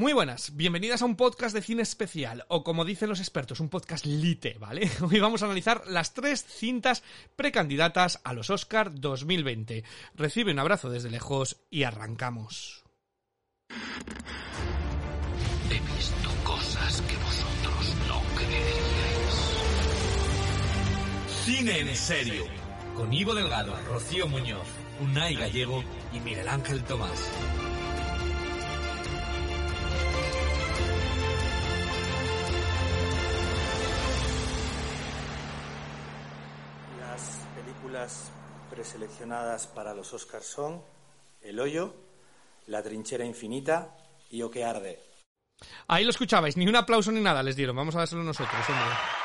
Muy buenas, bienvenidas a un podcast de cine especial, o como dicen los expertos, un podcast lite, ¿vale? Hoy vamos a analizar las tres cintas precandidatas a los Oscar 2020. Recibe un abrazo desde lejos y arrancamos. He visto cosas que vosotros no creeríais. Cine en serio. Con Ivo Delgado, Rocío Muñoz, Unai Gallego y Miguel Ángel Tomás. Películas preseleccionadas para los Oscars son El hoyo, La trinchera infinita y O que arde. Ahí lo escuchabais, ni un aplauso ni nada les dieron, vamos a dárselo nosotros, hombre.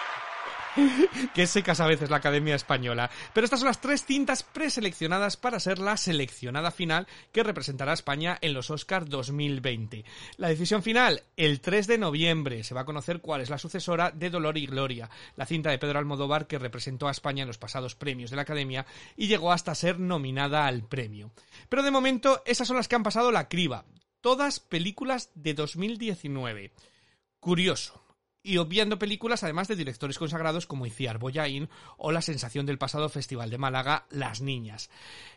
Qué secas a veces la Academia Española. Pero estas son las tres cintas preseleccionadas para ser la seleccionada final que representará a España en los Oscars 2020. La decisión final, el 3 de noviembre, se va a conocer cuál es la sucesora de Dolor y Gloria, la cinta de Pedro Almodóvar que representó a España en los pasados premios de la Academia y llegó hasta ser nominada al premio. Pero de momento, esas son las que han pasado la criba. Todas películas de 2019. Curioso y obviando películas además de directores consagrados como Iciar Boyain o la sensación del pasado Festival de Málaga, Las Niñas.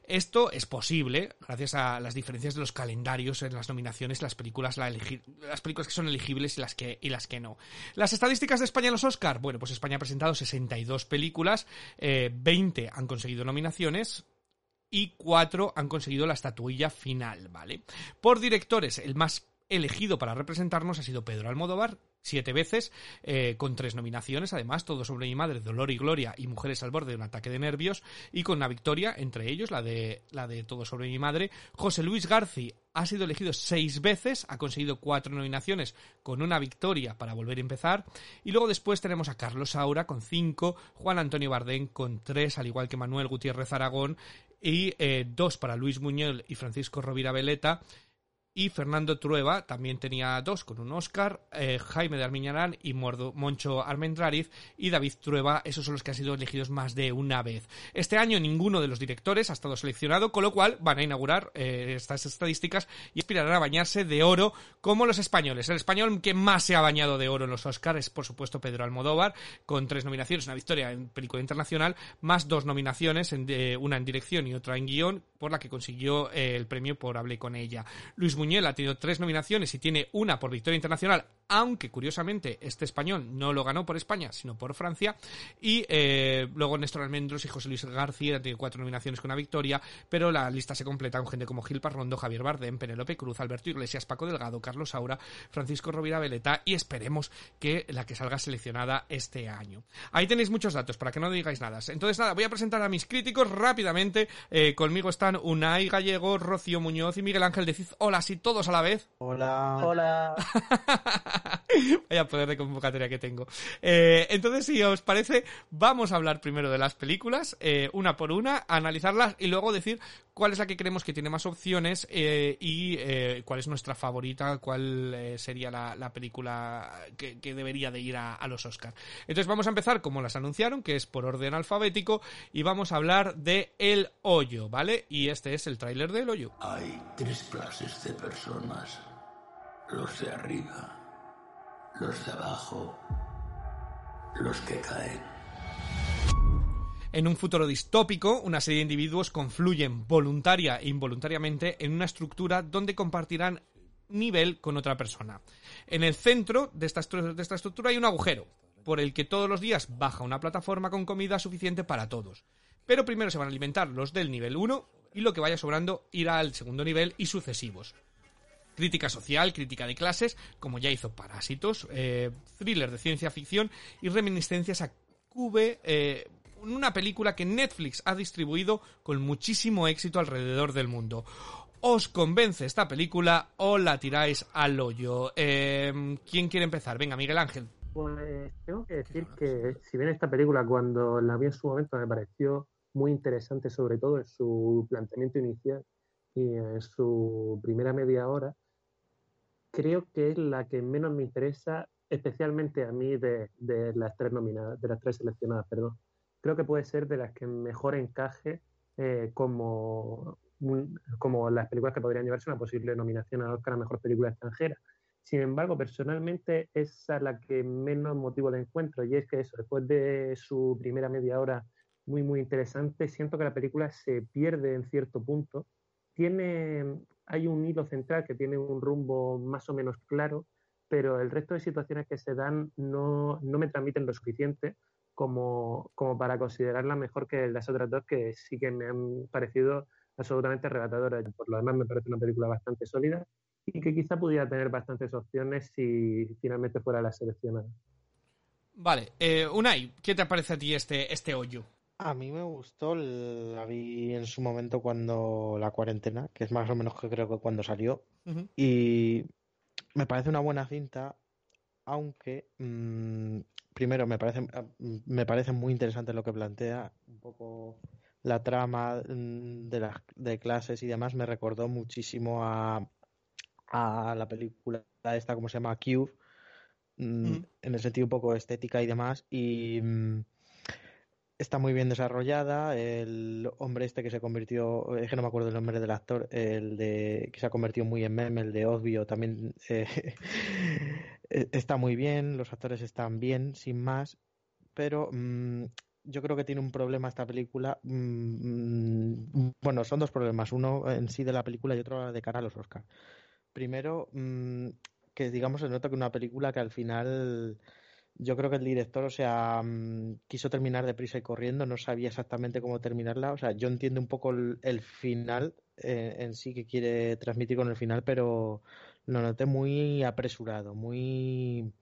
Esto es posible gracias a las diferencias de los calendarios en las nominaciones, las películas, la las películas que son elegibles y las que, y las que no. Las estadísticas de España en los Oscar, bueno, pues España ha presentado 62 películas, eh, 20 han conseguido nominaciones, y 4 han conseguido la estatuilla final, ¿vale? Por directores, el más elegido para representarnos ha sido Pedro Almodóvar, siete veces, eh, con tres nominaciones, además, Todo sobre mi madre, Dolor y Gloria y Mujeres al borde de un ataque de nervios, y con una victoria, entre ellos, la de, la de Todo sobre mi madre. José Luis Garci ha sido elegido seis veces, ha conseguido cuatro nominaciones con una victoria para volver a empezar. Y luego después tenemos a Carlos Saura con cinco, Juan Antonio Bardén con tres, al igual que Manuel Gutiérrez Aragón, y eh, dos para Luis Muñoz y Francisco Rovira Veleta y Fernando Trueba también tenía dos con un Oscar, eh, Jaime de Armiñarán y Mordo, Moncho Armendrariz y David Trueba, esos son los que han sido elegidos más de una vez. Este año ninguno de los directores ha estado seleccionado, con lo cual van a inaugurar eh, estas estadísticas y aspirarán a bañarse de oro como los españoles. El español que más se ha bañado de oro en los Oscars es por supuesto Pedro Almodóvar, con tres nominaciones, una victoria en película internacional, más dos nominaciones, en, una en dirección y otra en guion, por la que consiguió eh, el premio por Hablé con ella. Luis Muñel ha tenido tres nominaciones y tiene una por Victoria Internacional, aunque curiosamente este español no lo ganó por España, sino por Francia. Y eh, luego Néstor Almendros y José Luis García han tenido cuatro nominaciones con una victoria, pero la lista se completa con gente como Gil Parrondo, Javier Bardem, Penélope Cruz, Alberto Iglesias, Paco Delgado, Carlos Saura, Francisco Rovira Veleta y esperemos que la que salga seleccionada este año. Ahí tenéis muchos datos para que no digáis nada. Entonces nada, voy a presentar a mis críticos rápidamente. Eh, conmigo están Unai Gallego, Rocío Muñoz y Miguel Ángel. Decid hola, sí, todos a la vez. Hola. Hola. Vaya poder de convocatoria que tengo. Eh, entonces, si os parece, vamos a hablar primero de las películas, eh, una por una, analizarlas y luego decir cuál es la que creemos que tiene más opciones eh, y eh, cuál es nuestra favorita, cuál eh, sería la, la película que, debería de ir a, a los Oscars. Entonces vamos a empezar como las anunciaron, que es por orden alfabético, y vamos a hablar de El Hoyo, ¿vale? Y este es el tráiler de El Hoyo. Hay tres clases de personas. Los de arriba, los de abajo, los que caen. En un futuro distópico, una serie de individuos confluyen voluntaria e involuntariamente en una estructura donde compartirán nivel con otra persona. En el centro de esta, estructura hay un agujero, por el que todos los días baja una plataforma con comida suficiente para todos. Pero primero se van a alimentar los del nivel 1 y lo que vaya sobrando irá al segundo nivel y sucesivos. Crítica social, crítica de clases, como ya hizo Parásitos, eh, thriller de ciencia ficción y reminiscencias a Cube, eh, una película que Netflix ha distribuido con muchísimo éxito alrededor del mundo. ¿Os convence esta película o la tiráis al hoyo? Eh, ¿Quién quiere empezar? Venga, Miguel Ángel. Pues tengo que decir que si bien esta película cuando la vi en su momento me pareció muy interesante, sobre todo en su planteamiento inicial y en su primera media hora, creo que es la que menos me interesa, especialmente a mí de, de las tres nominadas, de las tres seleccionadas, perdón. Creo que puede ser de las que mejor encaje eh, como como las películas que podrían llevarse una posible nominación a Oscar a Mejor Película Extranjera. Sin embargo, personalmente es a la que menos motivo de encuentro y es que eso, después de su primera media hora muy, muy interesante, siento que la película se pierde en cierto punto. Tiene, hay un hilo central que tiene un rumbo más o menos claro, pero el resto de situaciones que se dan no, no me transmiten lo suficiente como, como para considerarla mejor que las otras dos que sí que me han parecido absolutamente arrebatadora. Por lo demás, me parece una película bastante sólida y que quizá pudiera tener bastantes opciones si finalmente fuera la seleccionada. Vale, eh, Unai, ¿qué te parece a ti este, este hoyo? A mí me gustó, la vi en su momento cuando la cuarentena, que es más o menos que creo que cuando salió, y me parece una buena cinta, aunque mm, primero me parece, me parece muy interesante lo que plantea, un poco la trama mm, de, las de clases y demás. Me recordó muchísimo a, a la película esta, como se llama, Cube, mm, en el sentido un poco estética y demás, y mm, está muy bien desarrollada. El hombre este que se convirtió, es que no me acuerdo el nombre del actor, el de que se ha convertido muy en meme, el de Obvio, también eh, está muy bien, los actores están bien, sin más, pero yo creo que tiene un problema esta película. Mm, mm, bueno, son dos problemas. Uno en sí de la película y otro de cara a los Oscars. Primero, mm, que digamos se nota que una película que al final yo creo que el director, o sea, quiso terminar deprisa y corriendo, no sabía exactamente cómo terminarla. O sea, yo entiendo un poco el, final eh, en sí que quiere transmitir con el final, pero lo noté muy apresurado, muy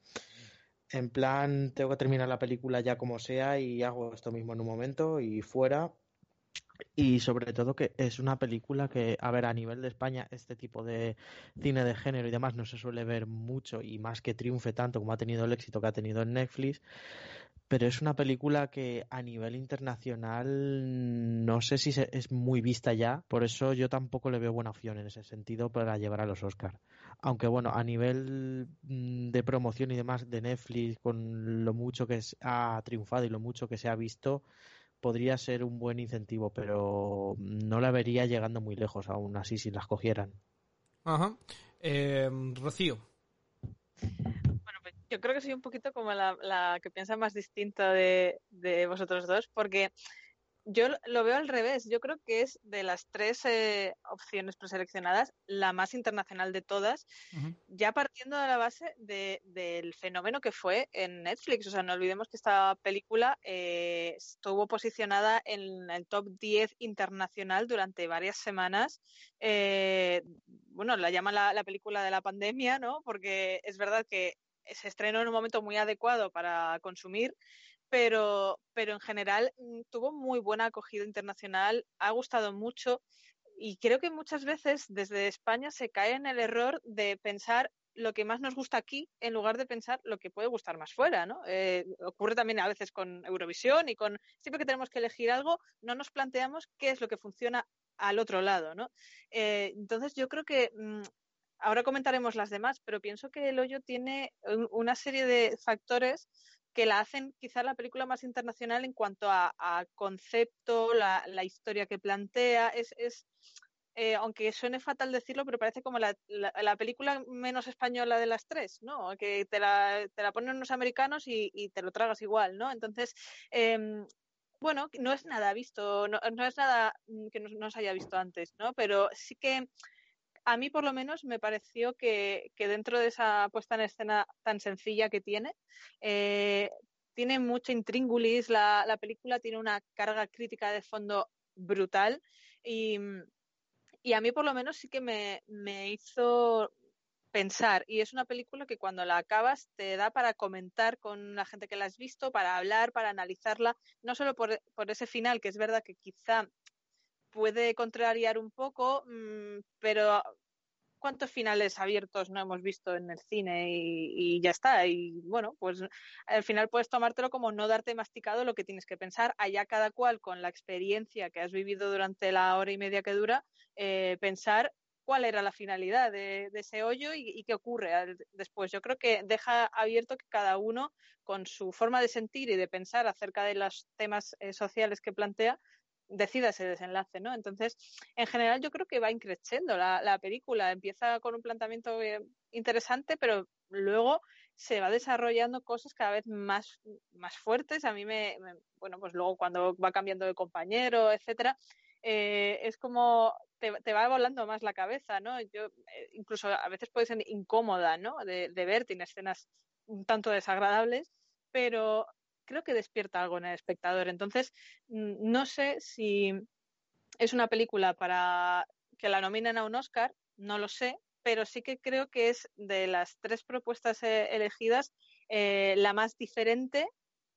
en plan, tengo que terminar la película ya como sea y hago esto mismo en un momento y fuera. Y sobre todo que es una película que, a ver, a nivel de España, este tipo de cine de género y demás no se suele ver mucho y más que triunfe tanto como ha tenido el éxito que ha tenido en Netflix, pero es una película que a nivel internacional no sé si es muy vista ya, por eso yo tampoco le veo buena opción en ese sentido para llevar a los Oscars. Aunque bueno, a nivel mm, de promoción y demás de Netflix, con lo mucho que ha triunfado y lo mucho que se ha visto, podría ser un buen incentivo, pero no la vería llegando muy lejos aún así si las cogieran. Ajá. Eh, Rocío. Yo creo que soy un poquito como la, que piensa más distinta de, vosotros dos, porque yo lo veo al revés. Yo creo que es de las tres eh, opciones preseleccionadas la más internacional de todas, ya partiendo de la base del fenómeno que fue en Netflix. O sea, no olvidemos que esta película eh, estuvo posicionada en el top 10 internacional durante varias semanas. Eh, bueno, la llaman la, la película de la pandemia, ¿no? Porque es verdad que se estrenó en un momento muy adecuado para consumir, pero, pero en general mm, tuvo muy buena acogida internacional, ha gustado mucho y creo que muchas veces desde España se cae en el error de pensar lo que más nos gusta aquí en lugar de pensar lo que puede gustar más fuera, ¿no? Eh, ocurre también a veces con Eurovisión y con siempre que tenemos que elegir algo no nos planteamos qué es lo que funciona al otro lado, ¿no? Eh, entonces yo creo que mm, ahora comentaremos las demás, pero pienso que El Hoyo tiene una serie de factores que la hacen quizá la película más internacional en cuanto a, concepto, la, historia que plantea. Es, eh, aunque suene fatal decirlo, pero parece como la, película menos española de las tres, ¿no? Que te la, te la ponen unos americanos y, te lo tragas igual, ¿no? Entonces, em, bueno, no es nada visto, no, es nada que no, se haya visto antes, ¿no? Pero sí que a mí por lo menos me pareció que, dentro de esa puesta en escena tan sencilla que tiene, eh, tiene mucho intríngulis, la, película tiene una carga crítica de fondo brutal y, a mí por lo menos sí que me, hizo pensar y es una película que cuando la acabas te da para comentar con la gente que la has visto, para hablar, para analizarla, no solo por, por ese final, que es verdad que quizá puede contrariar un poco, mm, pero cuántos finales abiertos no hemos visto en el cine y, ya está. Y bueno, pues al final puedes tomártelo como no darte masticado lo que tienes que pensar, allá cada cual con la experiencia que has vivido durante la hora y media que dura, eh, pensar cuál era la finalidad de, ese hoyo y, qué ocurre después. Yo creo que deja abierto que cada uno, con su forma de sentir y de pensar acerca de los temas eh, sociales que plantea, decida ese desenlace, ¿no? Entonces, en general yo creo que va increciendo la, la película. Empieza con un planteamiento eh, interesante, pero luego se va desarrollando cosas cada vez más, más fuertes. A mí me, bueno, pues luego cuando va cambiando de compañero, etcétera, eh, es como te, te, va volando más la cabeza, ¿no? Yo, eh, incluso a veces puede ser incómoda, ¿no? De, de ver, tiene escenas un tanto desagradables, pero creo que despierta algo en el espectador. Entonces, mm, no sé si es una película para que la nominen a un Oscar, no lo sé, pero sí que creo que es de las tres propuestas eh, elegidas eh, la más diferente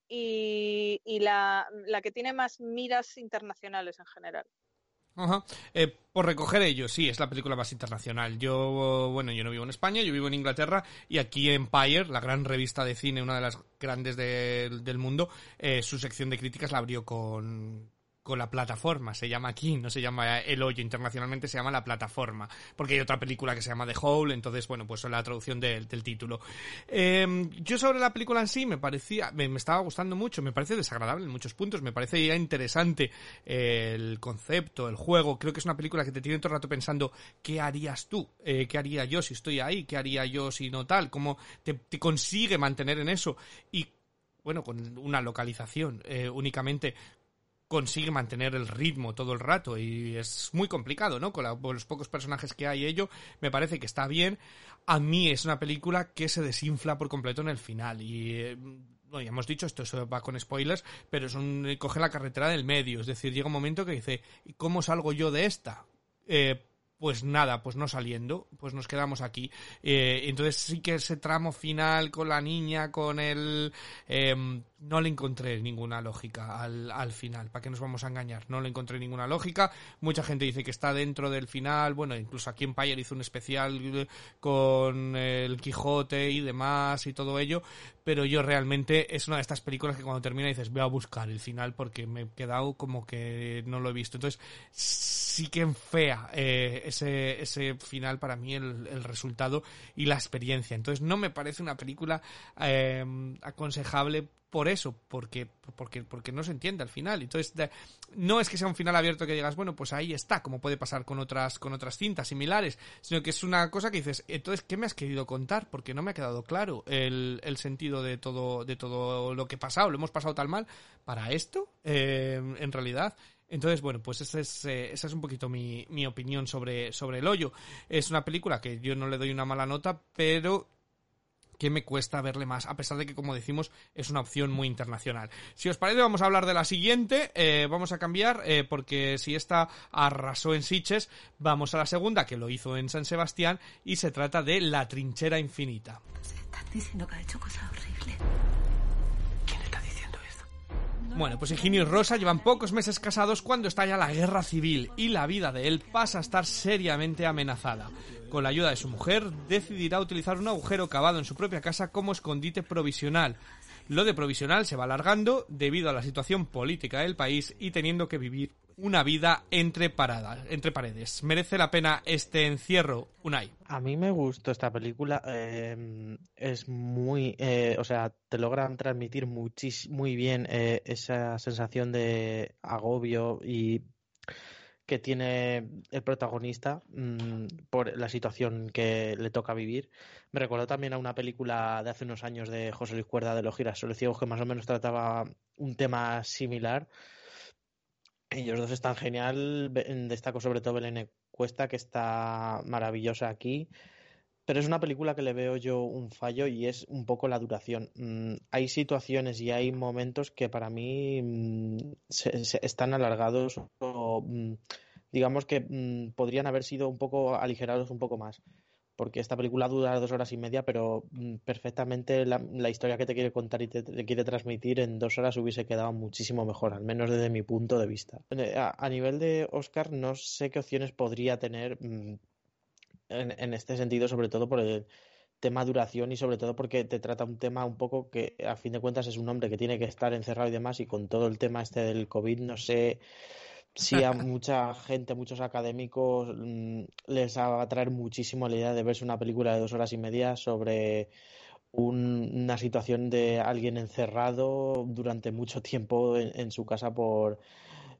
y, la, la que tiene más miras internacionales en general. Ajá. Eh, por recoger ello, sí, es la película más internacional. Yo, bueno, yo no vivo en España, yo vivo en Inglaterra y aquí Empire, la gran revista de cine, una de las grandes del mundo, eh, su sección de críticas la abrió con, con la plataforma, se llama aquí, no se llama El Hoyo, internacionalmente se llama La Plataforma, porque hay otra película que se llama The Hole, entonces, bueno, pues es la traducción del título. Em, yo sobre la película en sí me parecía, me, estaba gustando mucho, me parece desagradable en muchos puntos, me parece ya interesante el concepto, el juego, creo que es una película que te tiene todo el rato pensando, ¿qué harías tú? Eh, ¿Qué haría yo si estoy ahí? ¿Qué haría yo si no tal? ¿Cómo te, consigue mantener en eso? Y bueno, con una localización eh, únicamente consigue mantener el ritmo todo el rato y es muy complicado, ¿no? Con, los pocos personajes que hay ello, me parece que está bien. A mí es una película que se desinfla por completo en el final y... Eh, bueno, ya hemos dicho, esto va con spoilers, pero es un, coge la carretera del medio, es decir, llega un momento que dice, ¿cómo salgo yo de esta? Eh, pues nada, pues no saliendo, pues nos quedamos aquí. Eh, entonces sí que ese tramo final con la niña, con el... Em, no le encontré ninguna lógica al, al final, ¿para qué nos vamos a engañar? No le encontré ninguna lógica. Mucha gente dice que está dentro del final, bueno, incluso aquí en Empire hizo un especial con el Quijote y demás y todo ello, pero yo realmente es una de estas películas que cuando termina dices voy a buscar el final porque me he quedado como que no lo he visto. Entonces sí que fea eh, ese, ese final para mí el, el, resultado y la experiencia. Entonces no me parece una película eh, aconsejable por eso, porque, porque, porque no se entiende al final. Entonces, no es que sea un final abierto que digas, bueno, pues ahí está, como puede pasar con otras, con otras cintas similares, sino que es una cosa que dices, entonces, ¿qué me has querido contar? Porque no me ha quedado claro el, el sentido de todo, de todo lo que ha pasado. Lo hemos pasado tan mal para esto, eh, en realidad. Entonces, bueno, pues esa es, eh, esa es un poquito mi, mi opinión sobre, sobre El Hoyo. Es una película que yo no le doy una mala nota, pero que me cuesta verle más, a pesar de que, como decimos, es una opción muy internacional. Si os parece, vamos a hablar de la siguiente, eh, vamos a cambiar, eh, porque si esta arrasó en Siches, vamos a la segunda, que lo hizo en San Sebastián, y se trata de La Trinchera Infinita. están diciendo que ha hecho cosas horribles. Bueno, pues Ingenio y Rosa llevan pocos meses casados cuando estalla la guerra civil y la vida de él pasa a estar seriamente amenazada. Con la ayuda de su mujer, decidirá utilizar un agujero cavado en su propia casa como escondite provisional. Lo de provisional se va alargando debido a la situación política del país y teniendo que vivir una vida entre paradas, entre paredes. ¿Merece la pena este encierro, Unai? A mí me gustó esta película. Eh, es muy, eh, o sea, te logran transmitir muy bien eh, esa sensación de agobio y que tiene el protagonista mm, por la situación que le toca vivir. Me recordó también a una película de hace unos años de José Luis Cuerda de los girasoles ciegos que más o menos trataba un tema similar. Ellos dos están genial. Destaco sobre todo Belén Cuesta, que está maravillosa aquí. Pero es una película que le veo yo un fallo y es un poco la duración. Mm, hay situaciones y hay momentos que para mí mm, se, están alargados o mm, digamos que podrían haber sido un poco aligerados un poco más. Porque esta película dura dos horas y media, pero mm, perfectamente la, historia que te quiere contar y te, quiere transmitir en dos horas hubiese quedado muchísimo mejor, al menos desde mi punto de vista. Eh, a, nivel de Oscar, no sé qué opciones podría tener mm, en, este sentido, sobre todo por el tema duración y sobre todo porque te trata un tema un poco que a fin de cuentas es un hombre que tiene que estar encerrado y demás y con todo el tema este del COVID no sé si a mucha gente, muchos académicos mm, les va a traer muchísimo la idea de verse una película de dos horas y media sobre una situación de alguien encerrado durante mucho tiempo en, su casa por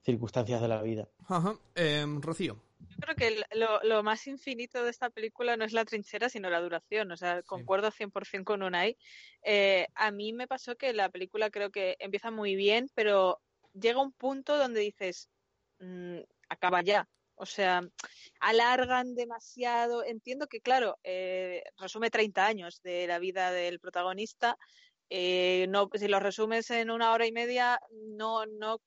circunstancias de la vida. Ajá. Em, Rocío. Yo creo que lo, más infinito de esta película no es la trinchera, sino la duración. O sea, concuerdo 100% con Unai. Eh, a mí me pasó que la película creo que empieza muy bien, pero llega un punto donde dices, mm, acaba ya. O sea, alargan demasiado. Entiendo que, claro, eh, resume 30 años de la vida del protagonista. Eh, si lo resumes en una hora y media, no, no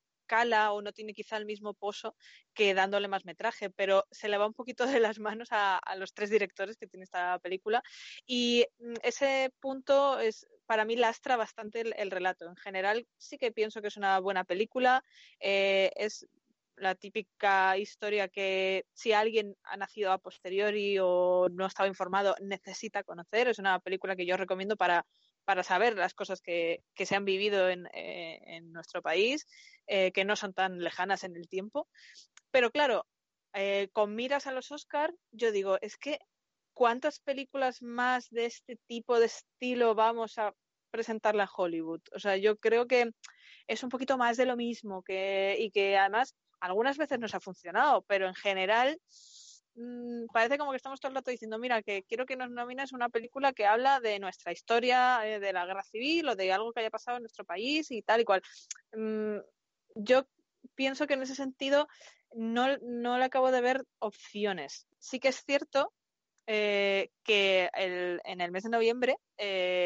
o no tiene quizá el mismo pozo que dándole más metraje, pero se le va un poquito de las manos a, los tres directores que tiene esta película y mm, ese punto es para mí lastra bastante el, relato. En general sí que pienso que es una buena película, eh, es la típica historia que si alguien ha nacido a posteriori o no estaba informado necesita conocer. Es una película que yo recomiendo para para saber las cosas que, que se han vivido en, eh, en nuestro país, eh, que no son tan lejanas en el tiempo. Pero claro, eh, con miras a los Oscar, yo digo, es que ¿cuántas películas más de este tipo de estilo vamos a presentarle a Hollywood? O sea, yo creo que es un poquito más de lo mismo que, y que además algunas veces nos ha funcionado, pero en general Mm, parece como que estamos todo el rato diciendo, mira, que quiero que nos nomines una película que habla de nuestra historia, eh, de la guerra civil o de algo que haya pasado en nuestro país y tal y cual. Mm, yo pienso que en ese sentido no, no le acabo de ver opciones. Sí que es cierto eh, que en el mes de noviembre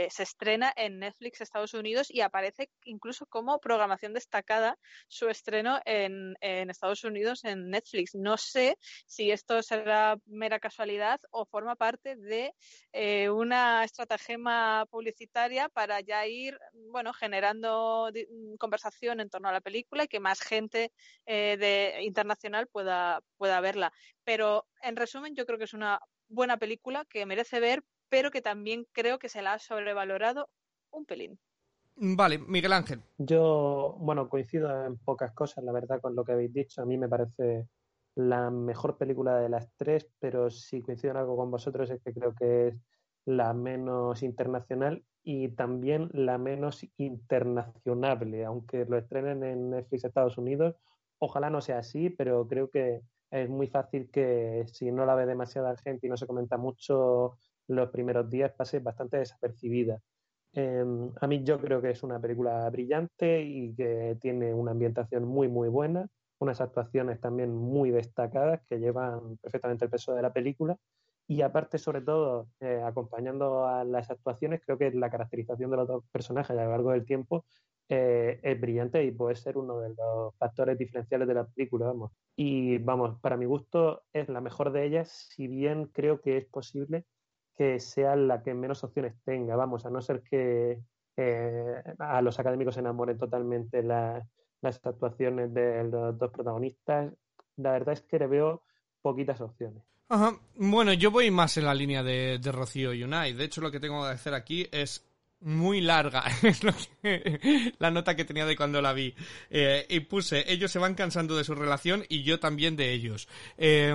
eh, se estrena en Netflix Estados Unidos y aparece incluso como programación destacada su estreno en, Estados Unidos en Netflix. No sé si esto será mera casualidad o forma parte de eh, una estratagema publicitaria para ya ir bueno generando conversación en torno a la película y que más gente de internacional pueda pueda verla. Pero en resumen, yo creo que es una buena película que merece ver, pero que también creo que se la ha sobrevalorado un pelín. Vale, Miguel Ángel. Yo, bueno, coincido en pocas cosas, la verdad, con lo que habéis dicho. A mí me parece la mejor película de las tres, pero si coincido en algo con vosotros es que creo que es la menos internacional y también la menos internacionable, aunque lo estrenen en Netflix Estados Unidos. Ojalá no sea así, pero creo que es muy fácil que si no la ve demasiada gente y no se comenta mucho los primeros días, pase bastante desapercibida. Em, a mí yo creo que es una película brillante y que tiene una ambientación muy, muy buena, unas actuaciones también muy destacadas que llevan perfectamente el peso de la película. Y aparte, sobre todo, eh, acompañando a las actuaciones, creo que la caracterización de los dos personajes a lo largo del tiempo eh, es brillante y puede ser uno de los factores diferenciales de la película, vamos. Y vamos, para mi gusto es la mejor de ellas, si bien creo que es posible que sea la que menos opciones tenga, vamos, a no ser que eh, a los académicos se enamoren totalmente las actuaciones de los dos protagonistas. La verdad es que le veo poquitas opciones. Bueno, yo voy más en la línea de, de Rocío Unai. De hecho, lo que tengo que hacer aquí es muy larga, es la nota que tenía de cuando la vi. Eh, y puse, ellos se van cansando de su relación y yo también de ellos. Eh,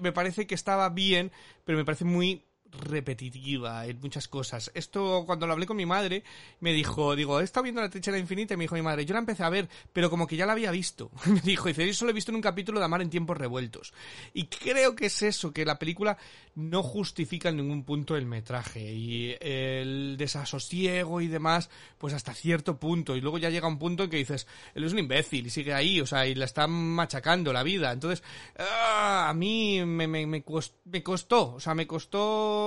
me parece que estaba bien, pero me parece muy repetitiva en muchas cosas. Esto, cuando lo hablé con mi madre, me dijo, digo, he estado viendo la trinchera infinita y me dijo mi madre, yo la empecé a ver, pero como que ya la había visto. me dijo, dice, yo solo he visto en un capítulo de Amar en tiempos revueltos. Y creo que es eso, que la película no justifica en ningún punto el metraje y el desasosiego y demás, pues hasta cierto punto. Y luego ya llega un punto en que dices, él es un imbécil y sigue ahí, o sea, y la está machacando la vida. Entonces, ah, a mí me, me, me costó, o sea, me costó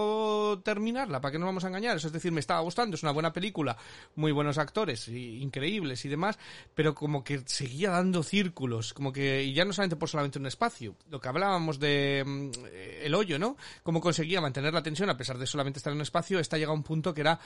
terminarla, ¿para qué nos vamos a engañar? es decir, me estaba gustando, es una buena película, muy buenos actores, increíbles y demás, pero como que seguía dando círculos, como que, y ya no solamente por solamente un espacio, lo que hablábamos de mm, El Hoyo, ¿no? Cómo conseguía mantener la tensión a pesar de solamente estar en un espacio, está llegado a un punto que era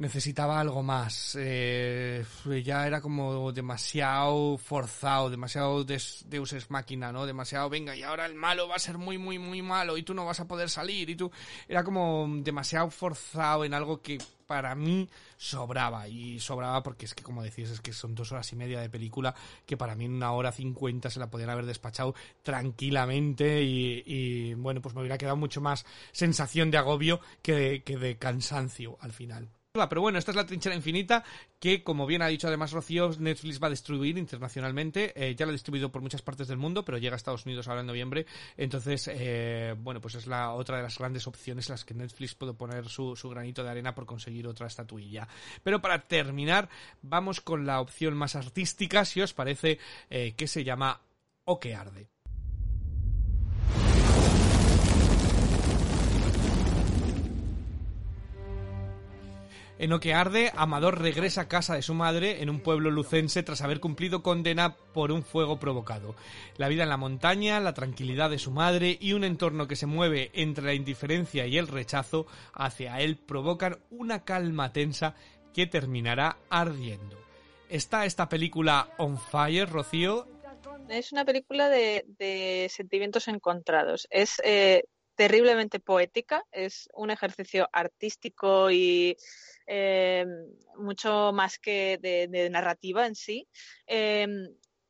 necesitaba algo más. Eh, ya era como demasiado forzado, demasiado des, Deus ex máquina, ¿no? Demasiado, venga, y ahora el malo va a ser muy, muy, muy malo y tú no vas a poder salir y tú... Era como demasiado forzado en algo que para mí sobraba y sobraba porque es que como decís es que son dos horas y media de película que para mí en una hora cincuenta se la podían haber despachado tranquilamente y, bueno pues me hubiera quedado mucho más sensación de agobio que que de cansancio al final. Pero bueno, esta es la trinchera infinita que, como bien ha dicho además Rocío, Netflix va a distribuir internacionalmente. Eh, ya lo ha distribuido por muchas partes del mundo, pero llega a Estados Unidos ahora en noviembre. Entonces, eh, bueno, pues es la otra de las grandes opciones en las que Netflix puede poner su, granito de arena por conseguir otra estatuilla. Pero para terminar, vamos con la opción más artística, si os parece, eh, que se llama O que arde. En que arde, Amador regresa a casa de su madre en un pueblo lucense tras haber cumplido condena por un fuego provocado. La vida en la montaña, la tranquilidad de su madre y un entorno que se mueve entre la indiferencia y el rechazo hacia él provocan una calma tensa que terminará ardiendo. ¿Está esta película on fire, Rocío? Es una película de, sentimientos encontrados. Es eh, terriblemente poética, es un ejercicio artístico y eh, mucho más que de, narrativa en sí. Eh,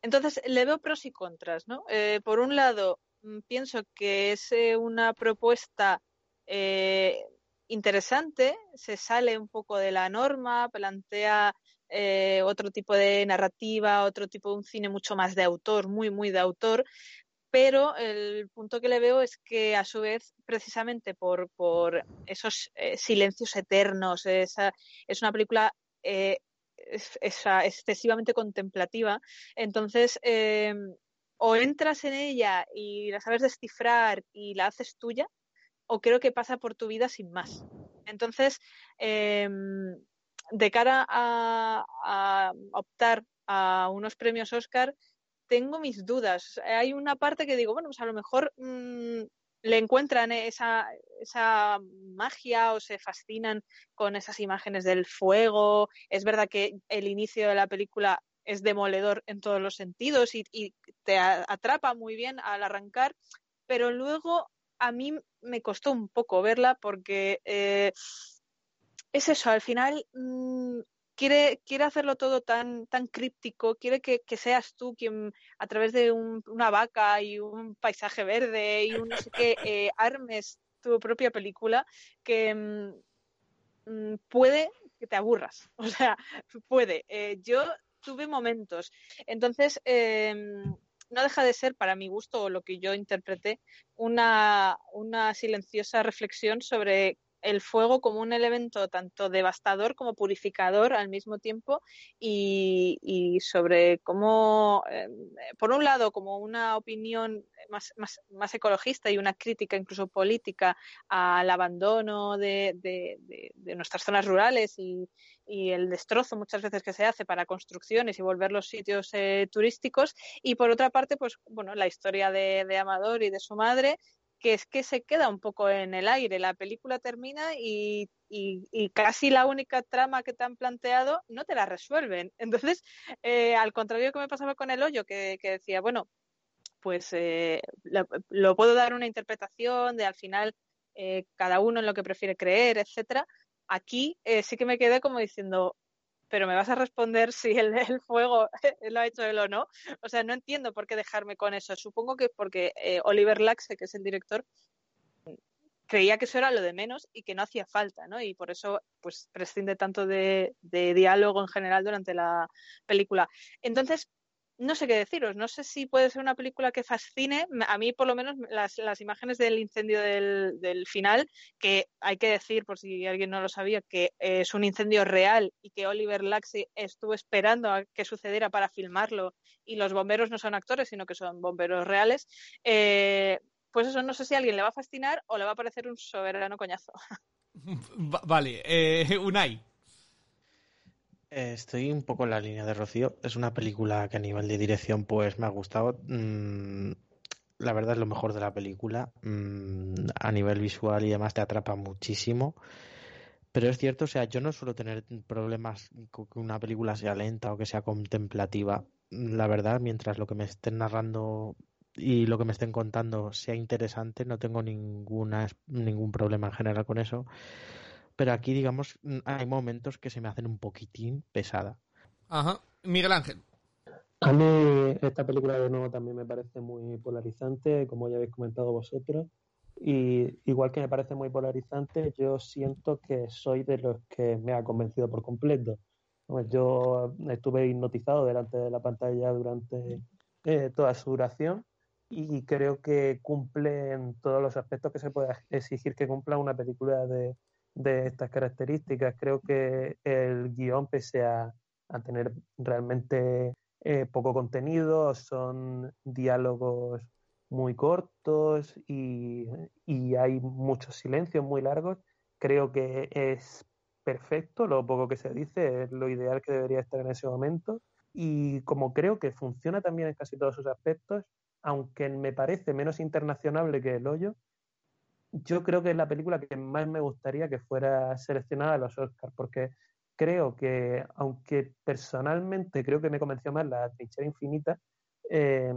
entonces, le veo pros y contras, ¿no? Eh, por un lado, mm, pienso que es una propuesta interesante, se sale un poco de la norma, plantea otro tipo de narrativa, otro tipo de un cine mucho más de autor, muy, muy de autor, pero el punto que le veo es que a su vez, precisamente por, por esos eh, silencios eternos, es una película eh, excesivamente contemplativa, entonces eh, o entras en ella y la sabes descifrar y la haces tuya, o creo que pasa por tu vida sin más. Entonces, de cara a optar a unos premios Oscar, tengo mis dudas. Hay una parte que digo, bueno, pues a lo mejor mm, le encuentran esa, esa magia o se fascinan con esas imágenes del fuego. Es verdad que el inicio de la película es demoledor en todos los sentidos y, te atrapa muy bien al arrancar, pero luego a mí me costó un poco verla porque eh, es eso, al final mm, quiere, quiere hacerlo todo tan, tan críptico, quiere que, seas tú quien a través de una vaca y un paisaje verde y un no sé qué, eh, armes tu propia película que mm, mm, puede que te aburras, o sea, puede. Eh, yo tuve momentos, entonces em, no deja de ser, para mi gusto o lo que yo interpreté, una, una silenciosa reflexión sobre el fuego como un elemento tanto devastador como purificador al mismo tiempo y, sobre cómo, eh, por un lado, como una opinión más, más, más, ecologista y una crítica incluso política al abandono de, nuestras zonas rurales y, el destrozo muchas veces que se hace para construcciones y volver los sitios eh, turísticos y por otra parte pues bueno la historia de, de Amador y de su madre que es que se queda un poco en el aire. La película termina y, casi la única trama que te han planteado no te la resuelven. Entonces, eh, al contrario que me pasaba con el hoyo, que, decía, bueno, pues eh, lo, puedo dar una interpretación de al final eh, cada uno en lo que prefiere creer, etcétera. Aquí sí que me quedé como diciendo, pero me vas a responder si el, fuego lo ha hecho él o no. O sea, no entiendo por qué dejarme con eso. Supongo que porque eh, Oliver Laxe, que es el director, creía que eso era lo de menos y que no hacía falta, ¿no? Y por eso, pues, prescinde tanto de diálogo en general durante la película. Entonces, no sé qué deciros. No sé si puede ser una película que fascine. A mí, por lo menos, las, las imágenes del incendio del, final, que hay que decir, por si alguien no lo sabía, que es un incendio real y que Oliver Laxi estuvo esperando a que sucediera para filmarlo y los bomberos no son actores, sino que son bomberos reales. Eh, pues eso no sé si a alguien le va a fascinar o le va a parecer un soberano coñazo. vale, eh, Unai. Estoy un poco en la línea de Rocío. Es una película que a nivel de dirección pues me ha gustado. Mm, la verdad es lo mejor de la película. Mm, a nivel visual y demás te atrapa muchísimo. Pero es cierto, o sea, yo no suelo tener problemas con que una película sea lenta o que sea contemplativa. La verdad, mientras lo que me estén narrando y lo que me estén contando sea interesante, no tengo ninguna, ningún problema en general con eso. Pero aquí, digamos, hay momentos que se me hacen un poquitín pesada. Ajá. Miguel Ángel. A mí esta película de nuevo también me parece muy polarizante, como ya habéis comentado vosotros. Y igual que me parece muy polarizante, yo siento que soy de los que me ha convencido por completo. Yo estuve hipnotizado delante de la pantalla durante eh, toda su duración y creo que cumple en todos los aspectos que se puede exigir que cumpla una película de, de estas características. Creo que el guion, pese a, a tener realmente eh, poco contenido, son diálogos muy cortos y, hay muchos silencios muy largos. Creo que es perfecto, lo poco que se dice es lo ideal que debería estar en ese momento. Y como creo que funciona también en casi todos sus aspectos, aunque me parece menos internacional que El Hoyo, yo creo que es la película que más me gustaría que fuera seleccionada a los Oscars, porque creo que, aunque personalmente creo que me convenció más la trinchera infinita, eh,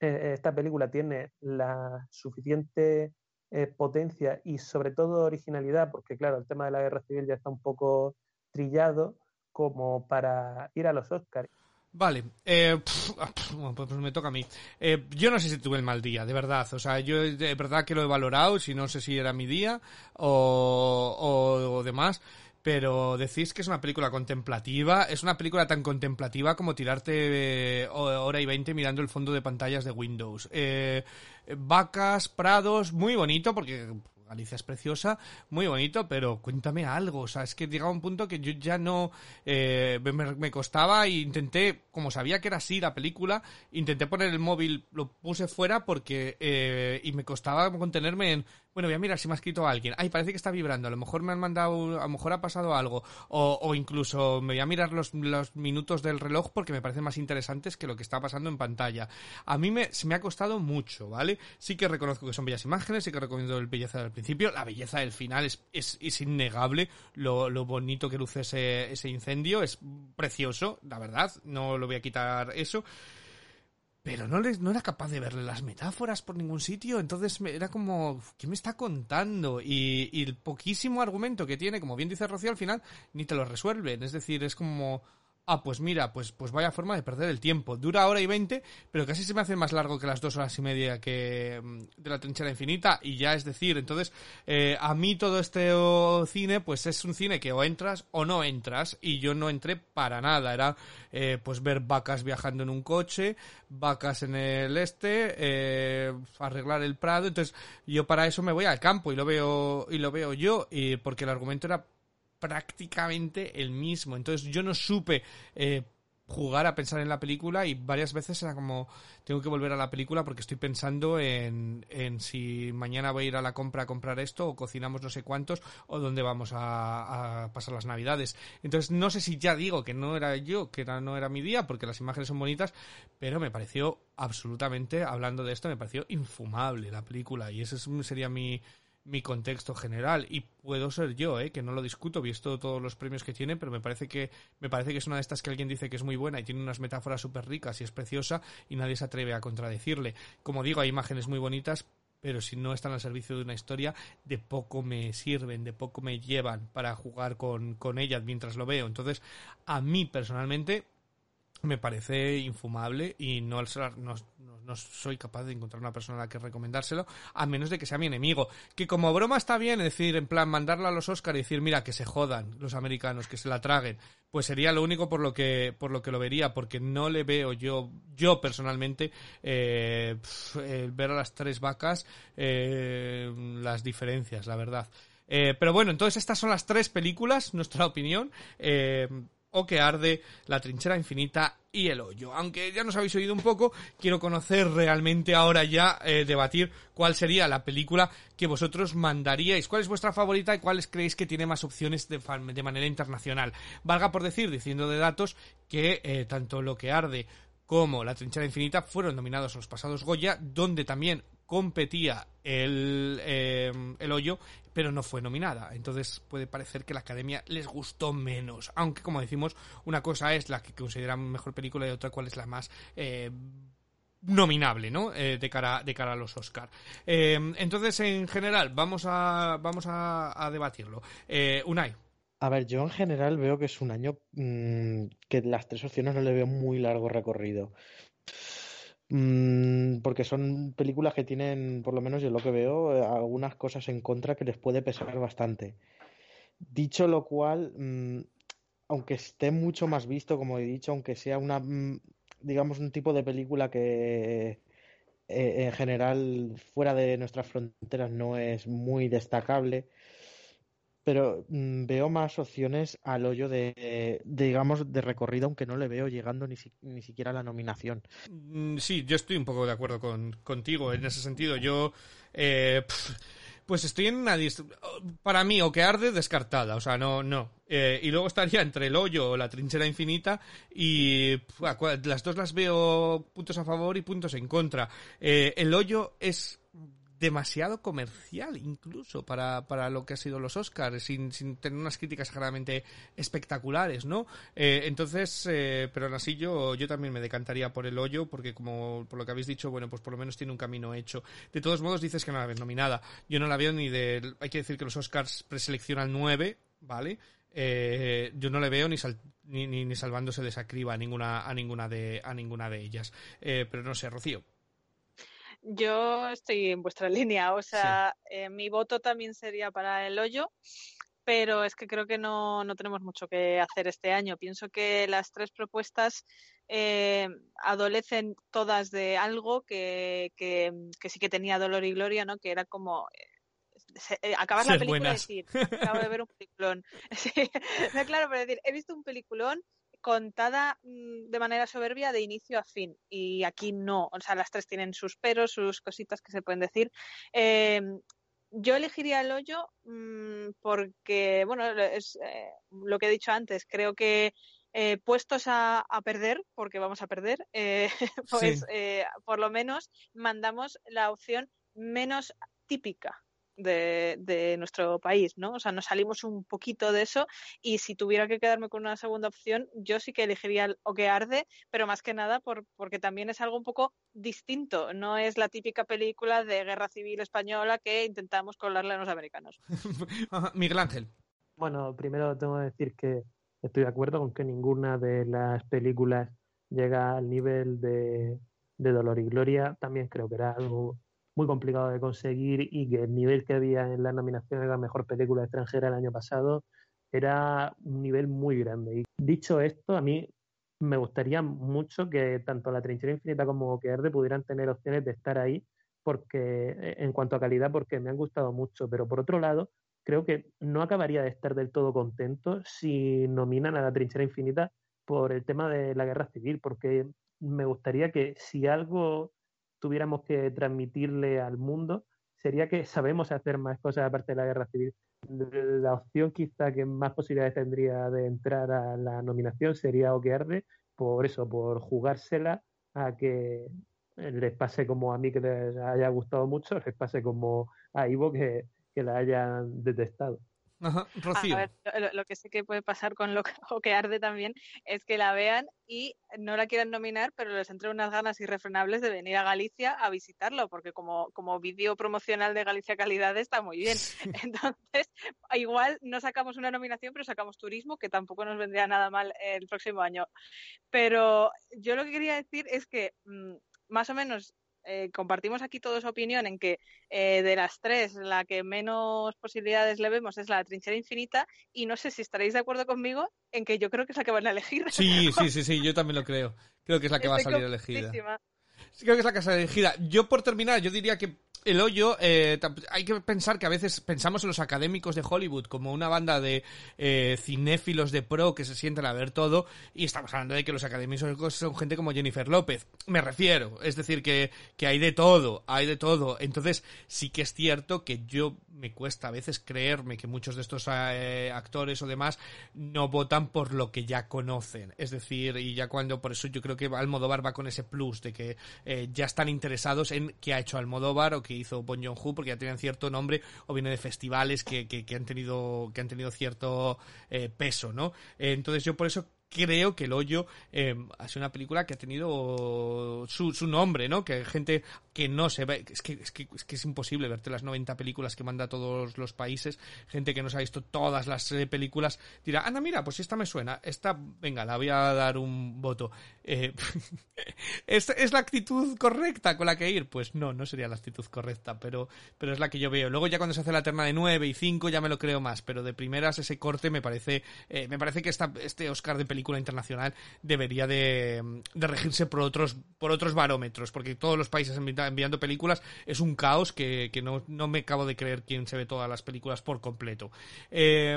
eh, esta película tiene la suficiente eh, potencia y sobre todo originalidad, porque claro, el tema de la guerra civil ya está un poco trillado como para ir a los Oscars. Vale, eh, ah, pues me toca a mí. yo no sé si tuve el mal día, de verdad. O sea, yo de verdad que lo he valorado, si no sé si era mi día o, o, o demás pero decís que es una película contemplativa, es una película tan contemplativa como tirarte eh, hora y veinte mirando el fondo de pantallas de Windows. Eh, vacas, prados, muy bonito porque Alicia es preciosa, muy bonito, pero cuéntame algo. O sea, es que llegaba un punto que yo ya no eh, me, costaba e intenté, como sabía que era así la película, intenté poner el móvil, lo puse fuera porque eh, y me costaba contenerme en bueno, voy a mirar si me ha escrito alguien. Ay, parece que está vibrando. A lo mejor me han mandado, a lo mejor ha pasado algo. O, o incluso me voy a mirar los, los, minutos del reloj porque me parecen más interesantes que lo que está pasando en pantalla. A mí me, se me ha costado mucho, ¿vale? Sí que reconozco que son bellas imágenes, sí que recomiendo el belleza del principio. La belleza del final es, es, es innegable. Lo, lo, bonito que luce ese, ese incendio es precioso, la verdad. No lo voy a quitar eso pero no, les, no era capaz de verle las metáforas por ningún sitio, entonces era como, ¿qué me está contando? Y, el poquísimo argumento que tiene, como bien dice Rocío, al final ni te lo resuelven, es decir, es como, ah, pues mira, pues, pues vaya forma de perder el tiempo. Dura hora y veinte, pero casi se me hace más largo que las dos horas y media que mm, de la trinchera infinita. Y ya es decir, entonces, eh, a mí todo este cine, pues es un cine que o entras o no entras. Y yo no entré para nada. Era, eh, pues ver vacas viajando en un coche, vacas en el este, eh, arreglar el prado. Entonces, yo para eso me voy al campo y lo veo, y lo veo yo, y porque el argumento era prácticamente el mismo. Entonces yo no supe eh, jugar a pensar en la película y varias veces era como tengo que volver a la película porque estoy pensando en, en si mañana voy a ir a la compra a comprar esto o cocinamos no sé cuántos o dónde vamos a, pasar las navidades. Entonces no sé si ya digo que no era yo, que no era mi día porque las imágenes son bonitas, pero me pareció absolutamente, hablando de esto, me pareció infumable la película y ese sería mi mi contexto general y puedo ser yo, ¿eh? que no lo discuto, visto todos los premios que tiene, pero me parece que me parece que es una de estas que alguien dice que es muy buena y tiene unas metáforas súper ricas y es preciosa y nadie se atreve a contradecirle. Como digo, hay imágenes muy bonitas, pero si no están al servicio de una historia, de poco me sirven, de poco me llevan para jugar con, con ellas mientras lo veo. Entonces, a mí personalmente me parece infumable y no, no, no, soy capaz de encontrar una persona a la que recomendárselo, a menos de que sea mi enemigo. Que como broma está bien, decir, en plan, mandarla a los Oscars y decir, mira, que se jodan los americanos, que se la traguen, pues sería lo único por lo que, por lo, que lo vería, porque no le veo yo, yo personalmente, eh, ver a las tres vacas eh, las diferencias, la verdad. Eh, pero bueno, entonces estas son las tres películas, nuestra opinión. O que arde, La trinchera infinita y El hoyo. Aunque ya nos habéis oído un poco, quiero conocer realmente ahora ya, eh, debatir cuál sería la película que vosotros mandaríais. ¿Cuál es vuestra favorita y cuáles creéis que tiene más opciones de, manera internacional? Valga por decir, diciendo de datos, que eh, tanto Lo que arde como La trinchera infinita fueron nominados a los pasados Goya, donde también competía el, eh, el hoyo, pero no fue nominada. Entonces puede parecer que la academia les gustó menos. Aunque, como decimos, una cosa es la que consideran mejor película y otra cuál es la más eh, nominable, ¿no? Eh, de cara de cara a los Oscar. entonces, en general, vamos a vamos a, debatirlo. Unai. A ver, yo en general veo que es un año mm, que las tres opciones no le veo muy largo recorrido. Mm, porque son películas que tienen, por lo menos yo lo que veo, eh, algunas cosas en contra que les puede pesar bastante. Dicho lo cual, mm, aunque esté mucho más visto, como he dicho, aunque sea una, mm, digamos, un tipo de película que eh, en general fuera de nuestras fronteras no es muy destacable, pero mm, veo más opciones al hoyo de, digamos, de recorrido, aunque no le veo llegando ni, ni siquiera a la nominación. Mm, sí, yo estoy un poco de acuerdo con, contigo en ese sentido. Yo, eh, pues estoy en una... Para mí, o que arde, descartada, o sea, no, no. Eh, y luego estaría entre el hoyo o la trinchera infinita y las dos las veo puntos a favor y puntos en contra. Eh, el hoyo es demasiado comercial incluso para, para lo que ha sido los Oscars, sin, sin tener unas críticas generalmente espectaculares, ¿no? Eh, entonces, eh, pero aún así yo, yo también me decantaría por el hoyo, porque como por lo que habéis dicho, bueno, pues por lo menos tiene un camino hecho. De todos modos dices que no la ves nominada. Yo no la veo ni de... Hay que decir que los Oscars preseleccionan nueve, ¿vale? Eh, yo no le veo ni, ni, ni, salvándose de esa criba a ninguna, a ninguna, de, a ninguna de ellas. pero no sé, Rocío. Yo estoy en vuestra línea, o sea, eh, mi voto también sería para el hoyo, pero es que creo que no, no tenemos mucho que hacer este año. Pienso que las tres propuestas eh, adolecen todas de algo que, que, sí que tenía dolor y gloria, ¿no? Que era como eh, acabar la película y decir, acabo de ver un peliculón. claro, pero decir, he visto un peliculón contada mm, de manera soberbia de inicio a fin. Y aquí no. O sea, las tres tienen sus peros, sus cositas que se pueden decir. Em, yo elegiría el hoyo mm, porque, bueno, es eh, lo que he dicho antes. Creo que eh, puestos a, perder, porque vamos a perder, eh, pues por lo menos mandamos la opción menos típica de, nuestro país, ¿no? O sea, nos salimos un poquito de eso y si tuviera que quedarme con una segunda opción, yo sí que elegiría el O que arde, pero más que nada por, porque también es algo un poco distinto, no es la típica película de guerra civil española que intentamos colarle a los americanos. Miguel Ángel. Bueno, primero tengo que decir que estoy de acuerdo con que ninguna de las películas llega al nivel de, de Dolor y Gloria. También creo que era algo muy complicado de conseguir y que el nivel que había en la nominación de la mejor película extranjera el año pasado era un nivel muy grande. Y dicho esto, a mí me gustaría mucho que tanto La Trinchera Infinita como Queerde pudieran tener opciones de estar ahí porque eh, en cuanto a calidad porque me han gustado mucho, pero por otro lado, creo que no acabaría de estar del todo contento si nominan a La Trinchera Infinita por el tema de la guerra civil, porque me gustaría que si algo tuviéramos que transmitirle al mundo sería que sabemos hacer más cosas aparte de la guerra civil. La opción quizá que más posibilidades tendría de entrar a la nominación sería Oquearde, por eso, por jugársela a que les pase como a mí que les haya gustado mucho, les pase como a Ivo que, que la hayan detestado. Rocío. lo, que sé que puede pasar con lo que arde también es que la vean y no la quieran nominar, pero les entre unas ganas irrefrenables de venir a Galicia a visitarlo, porque como, como vídeo promocional de Galicia Calidad está muy bien. Entonces, igual no sacamos una nominación, pero sacamos turismo, que tampoco nos vendría nada mal el próximo año. Pero yo lo que quería decir es que mm, más o menos eh, compartimos aquí todos opinión en que eh, de las tres la que menos posibilidades le vemos es la trinchera infinita y no sé si estaréis de acuerdo conmigo en que yo creo que es la que van a elegir. Sí, sí, sí, sí, yo también lo creo. Creo que es la que va a salir elegida. Creo que es la que va a salir elegida. Yo por terminar, yo diría que el hoyo, eh, hay que pensar que a veces pensamos en los académicos de Hollywood como una banda de eh, cinéfilos de pro que se sientan a ver todo y estamos hablando de que los académicos son gente como Jennifer López. Me refiero, es decir, que, que hay de todo, hay de todo. Entonces sí que es cierto que yo me cuesta a veces creerme que muchos de estos eh, actores o demás no votan por lo que ya conocen. Es decir, y ya cuando, por eso yo creo que Almodóvar va con ese plus de que eh, ya están interesados en qué ha hecho Almodóvar o qué hizo Bon Joon-ho porque ya tienen cierto nombre o viene de festivales que, que, han tenido que han tenido cierto eh, peso, ¿no? entonces yo por eso creo que El Hoyo eh, sido una película que ha tenido su, nombre, ¿no? Que gente que no se ve, es que, es es es imposible verte las 90 películas que manda todos los países, gente que no se ha visto todas las eh, películas, dirá, anda, mira, pues esta me suena, esta, venga, la voy a dar un voto. Eh, ¿es, ¿Es la actitud correcta con la que ir? Pues no, no sería la actitud correcta, pero, pero es la que yo veo. Luego ya cuando se hace la terna de 9 y 5 ya me lo creo más, pero de primeras ese corte me parece, eh, me parece que esta, este Oscar de película película internacional debería de, regirse por otros, por otros barómetros, porque todos los países enviando películas es un caos que, no, me acabo de creer quién se ve todas las películas por completo. Eh,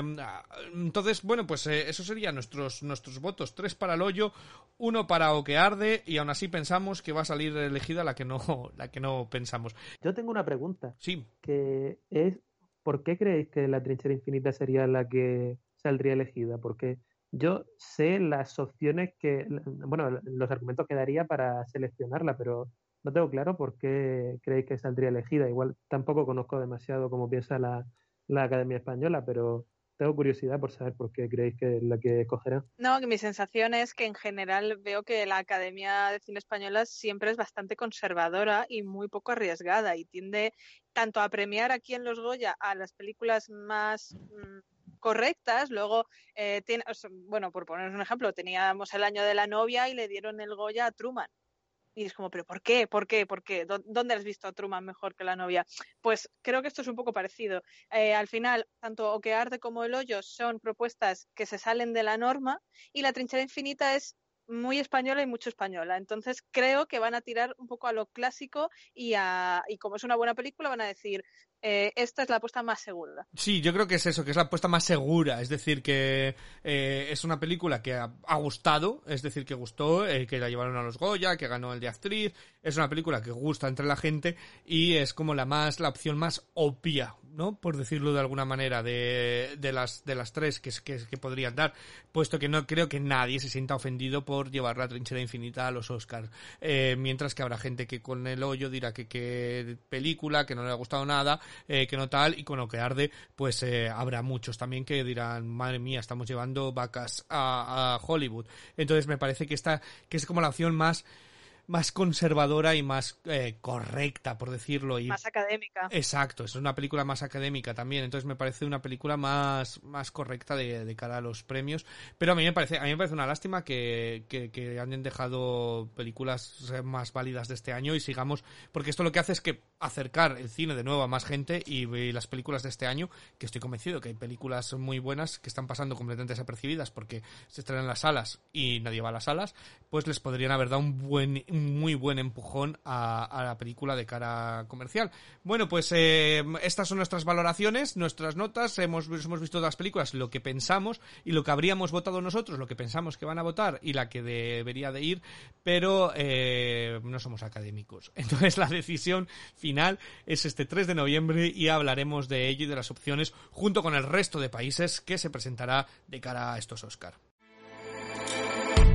entonces, bueno, pues eh, esos serían nuestros, nuestros votos. Tres para el hoyo, uno para Oquearde, y aún así pensamos que va a salir elegida la que no, la que no pensamos. Yo tengo una pregunta. Sí. Que es, ¿por qué creéis que la trinchera infinita sería la que saldría elegida? Porque yo sé las opciones que, bueno, los argumentos que daría para seleccionarla, pero no tengo claro por qué creéis que saldría elegida. Igual tampoco conozco demasiado cómo piensa la, Academia Española, pero tengo curiosidad por saber por qué creéis que es la que escogerán. No, mi sensación es que en general veo que la Academia de Cine Española siempre es bastante conservadora y muy poco arriesgada y tiende tanto a premiar aquí en los Goya a las películas más mm, correctas. Luego, eh, tiene, bueno, por poner un ejemplo, teníamos el año de la novia y le dieron el Goya a Truman. Y es como, ¿pero por qué? ¿Por qué? ¿Por qué? ¿Dónde has visto a Truman mejor que la novia? Pues creo que esto es un poco parecido. Eh, al final, tanto O que arde como El hoyo son propuestas que se salen de la norma y La trinchera infinita es muy española y mucho española. Entonces creo que van a tirar un poco a lo clásico y, a, y como es una buena película van a decir, eh, esta es la apuesta más segura. Sí, yo creo que es eso, que es la apuesta más segura. Es decir, que eh, es una película que ha, gustado, es decir, que gustó, eh, que la llevaron a los Goya, que ganó el de actriz. Es una película que gusta entre la gente y es como la más, la opción más obvia, ¿no? Por decirlo de alguna manera, de, de las, de las tres que, que, que podrían dar. Puesto que no creo que nadie se sienta ofendido por llevar la trinchera infinita a los Oscars. mientras que habrá gente que con el hoyo dirá que qué película, que no le ha gustado nada eh, que no tal, y con lo que arde, pues eh, habrá muchos también que dirán, madre mía, estamos llevando vacas a, a Hollywood. Entonces me parece que esta, que es como la opción más más conservadora y más eh, correcta, por decirlo. Y... Más académica. Exacto, es una película más académica también, entonces me parece una película más, más correcta de, de cara a los premios. Pero a mí me parece, a mí me parece una lástima que, que, que hayan dejado películas más válidas de este año y sigamos, porque esto lo que hace es que acercar el cine de nuevo a más gente y, las películas de este año, que estoy convencido que hay películas muy buenas que están pasando completamente desapercibidas porque se estrenan en las salas y nadie va a las salas, pues les podrían haber dado un buen muy buen empujón a, la película de cara comercial. Bueno, pues eh, estas son nuestras valoraciones, nuestras notas. Hemos, hemos visto las películas, lo que pensamos y lo que habríamos votado nosotros, lo que pensamos que van a votar y la que debería de ir, pero eh, no somos académicos. Entonces la decisión final es este 3 de noviembre y hablaremos de ello y de las opciones junto con el resto de países que se presentará de cara a estos Oscar.